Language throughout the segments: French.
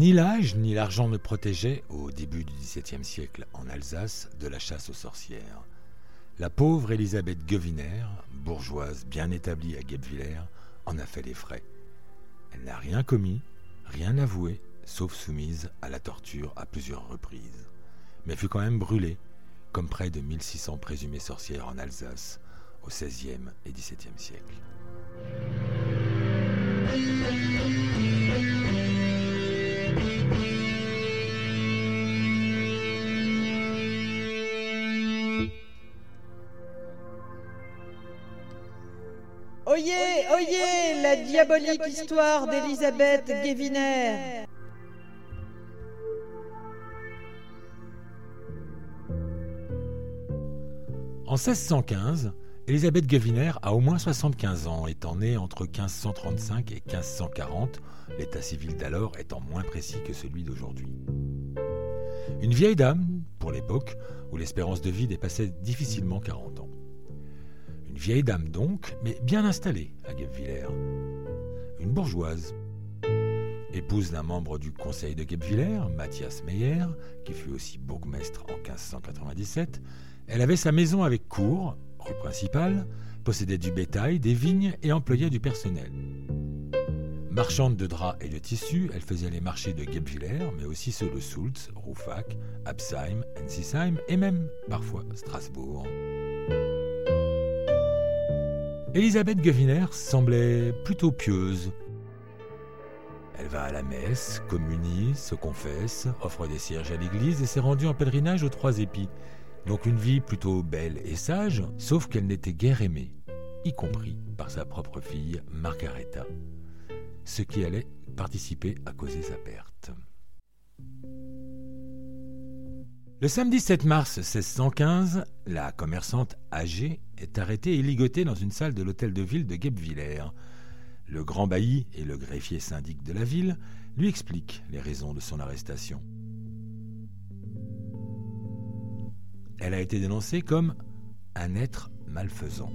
Ni l'âge ni l'argent ne protégeaient, au début du XVIIe siècle en Alsace, de la chasse aux sorcières. La pauvre Elisabeth Geviner, bourgeoise bien établie à Guebwiller, en a fait les frais. Elle n'a rien commis, rien avoué, sauf soumise à la torture à plusieurs reprises, mais fut quand même brûlée, comme près de 1600 présumées sorcières en Alsace, au XVIe et XVIIe siècle. Oyez, oyez, la diabolique histoire d'Elisabeth Guéviner. En 1615, Elisabeth Geviner a au moins 75 ans, étant née entre 1535 et 1540, l'état civil d'alors étant moins précis que celui d'aujourd'hui. Une vieille dame, pour l'époque, où l'espérance de vie dépassait difficilement 40 ans. Vieille dame donc, mais bien installée à Guebwiller. Une bourgeoise. Épouse d'un membre du conseil de Guebwiller, Mathias Meyer, qui fut aussi bourgmestre en 1597, elle avait sa maison avec cour, rue principale, possédait du bétail, des vignes et employait du personnel. Marchande de draps et de tissus, elle faisait les marchés de Guebwiller, mais aussi ceux de Soultz, Roufac, Absheim, Ensisheim et même, parfois, Strasbourg. Elisabeth Geviner semblait plutôt pieuse. Elle va à la messe, communie, se confesse, offre des cierges à l'église et s'est rendue en pèlerinage aux Trois Épis. Donc une vie plutôt belle et sage, sauf qu'elle n'était guère aimée, y compris par sa propre fille Margaretha, ce qui allait participer à causer sa perte. Le samedi 7 mars 1615, la commerçante âgée est arrêtée et ligotée dans une salle de l'hôtel de ville de Guebwiller. Le grand bailli et le greffier syndic de la ville lui expliquent les raisons de son arrestation. Elle a été dénoncée comme un être malfaisant.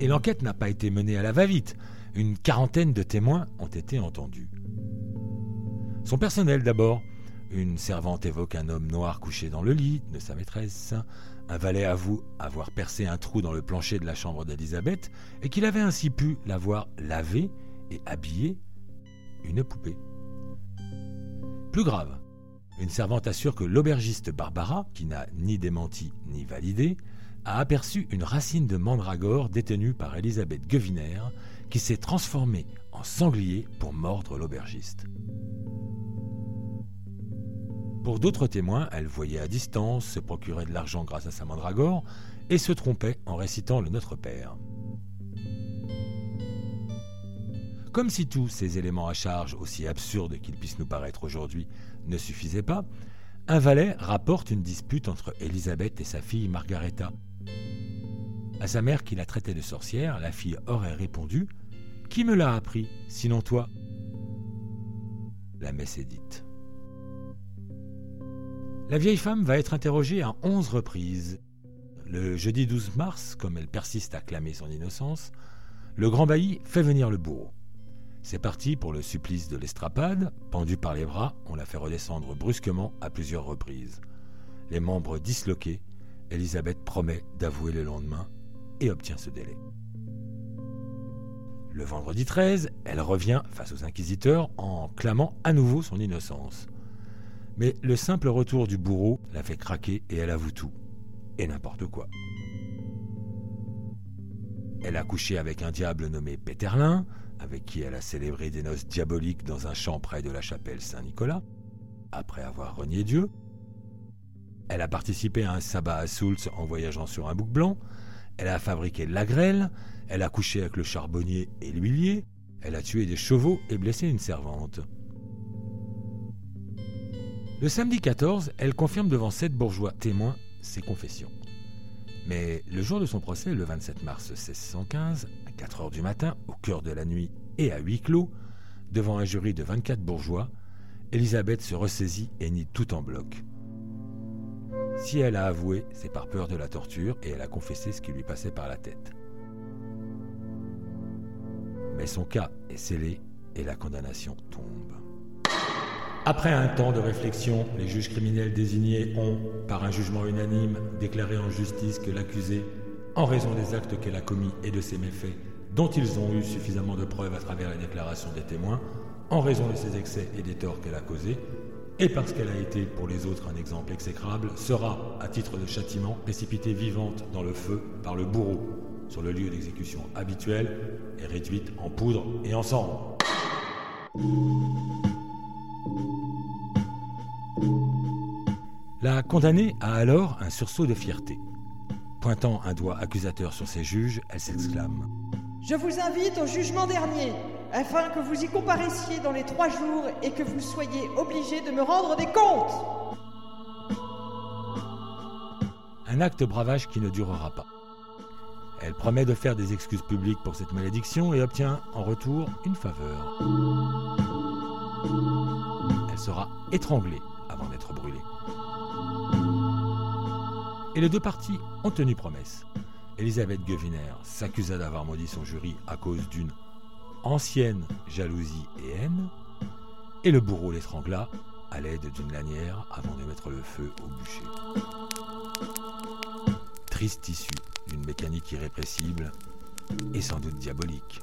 Et l'enquête n'a pas été menée à la va-vite. Une quarantaine de témoins ont été entendus. Son personnel d'abord. Une servante évoque un homme noir couché dans le lit de sa maîtresse. Un valet avoue avoir percé un trou dans le plancher de la chambre d'Elisabeth et qu'il avait ainsi pu l'avoir lavé et habillé une poupée. Plus grave, une servante assure que l'aubergiste Barbara, qui n'a ni démenti ni validé, a aperçu une racine de mandragore détenue par Elisabeth Geviner, qui s'est transformée en sanglier pour mordre l'aubergiste. Pour d'autres témoins, elle voyait à distance, se procurait de l'argent grâce à sa mandragore et se trompait en récitant le Notre Père. Comme si tous ces éléments à charge, aussi absurdes qu'ils puissent nous paraître aujourd'hui, ne suffisaient pas, un valet rapporte une dispute entre Élisabeth et sa fille Margaretha. À sa mère qui la traitait de sorcière, la fille aurait répondu Qui me l'a appris, sinon toi? La messe est dite. La vieille femme va être interrogée à onze reprises. Le jeudi 12 mars, comme elle persiste à clamer son innocence, le grand bailli fait venir le bourreau. C'est parti pour le supplice de l'estrapade. Pendue par les bras, on la fait redescendre brusquement à plusieurs reprises. Les membres disloqués, Elisabeth promet d'avouer le lendemain et obtient ce délai. Le vendredi 13, elle revient face aux inquisiteurs en clamant à nouveau son innocence. Mais le simple retour du bourreau la fait craquer et elle avoue tout. Et n'importe quoi. Elle a couché avec un diable nommé Péterlin, avec qui elle a célébré des noces diaboliques dans un champ près de la chapelle Saint-Nicolas, après avoir renié Dieu. Elle a participé à un sabbat à Soultz en voyageant sur un bouc blanc. Elle a fabriqué de la grêle. Elle a couché avec le charbonnier et l'huilier. Elle a tué des chevaux et blessé une servante. Le samedi 14, elle confirme devant sept bourgeois témoins ses confessions. Mais le jour de son procès, le 27 mars 1615, à 4 heures du matin, au cœur de la nuit et à huis clos, devant un jury de 24 bourgeois, Elisabeth se ressaisit et nie tout en bloc. Si elle a avoué, c'est par peur de la torture et elle a confessé ce qui lui passait par la tête. Mais son cas est scellé et la condamnation tombe. Après un temps de réflexion, les juges criminels désignés ont, par un jugement unanime, déclaré en justice que l'accusée, en raison des actes qu'elle a commis et de ses méfaits, dont ils ont eu suffisamment de preuves à travers la déclaration des témoins, en raison de ses excès et des torts qu'elle a causés, et parce qu'elle a été pour les autres un exemple exécrable, sera, à titre de châtiment, précipitée vivante dans le feu par le bourreau, sur le lieu d'exécution habituel, et réduite en poudre et en cendres. Condamnée a alors un sursaut de fierté. Pointant un doigt accusateur sur ses juges, elle s'exclame Je vous invite au jugement dernier, afin que vous y comparaissiez dans les trois jours et que vous soyez obligés de me rendre des comptes. Un acte bravage qui ne durera pas. Elle promet de faire des excuses publiques pour cette malédiction et obtient en retour une faveur. Elle sera étranglée avant d'être brûlée. Et les deux parties ont tenu promesse. Elisabeth Geviner s'accusa d'avoir maudit son jury à cause d'une ancienne jalousie et haine, et le bourreau l'étrangla à l'aide d'une lanière avant de mettre le feu au bûcher. Triste issue d'une mécanique irrépressible et sans doute diabolique.